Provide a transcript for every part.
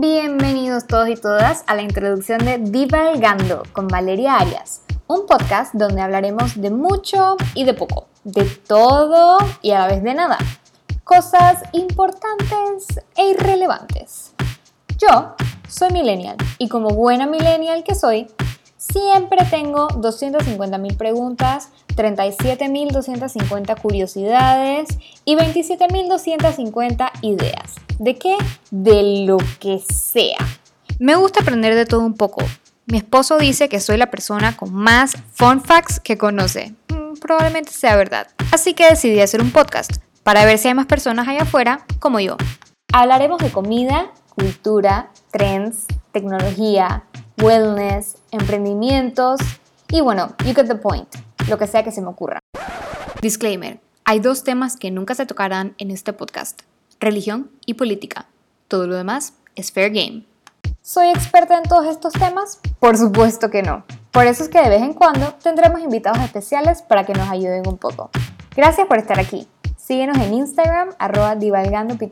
Bienvenidos todos y todas a la introducción de Divalgando con Valeria Arias, un podcast donde hablaremos de mucho y de poco, de todo y a la vez de nada, cosas importantes e irrelevantes. Yo soy millennial y como buena millennial que soy, siempre tengo 250.000 preguntas, 37.250 curiosidades y 27.250 ideas. ¿De qué? De lo que sea. Me gusta aprender de todo un poco. Mi esposo dice que soy la persona con más fun facts que conoce. Mm, probablemente sea verdad. Así que decidí hacer un podcast para ver si hay más personas allá afuera como yo. Hablaremos de comida, cultura, trends, tecnología, wellness, emprendimientos y bueno, you get the point, lo que sea que se me ocurra. Disclaimer, hay dos temas que nunca se tocarán en este podcast religión y política. Todo lo demás es fair game. ¿Soy experta en todos estos temas? Por supuesto que no. Por eso es que de vez en cuando tendremos invitados especiales para que nos ayuden un poco. Gracias por estar aquí. Síguenos en Instagram, arroba divalgandopty,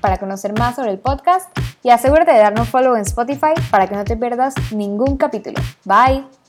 para conocer más sobre el podcast y asegúrate de darnos follow en Spotify para que no te pierdas ningún capítulo. Bye.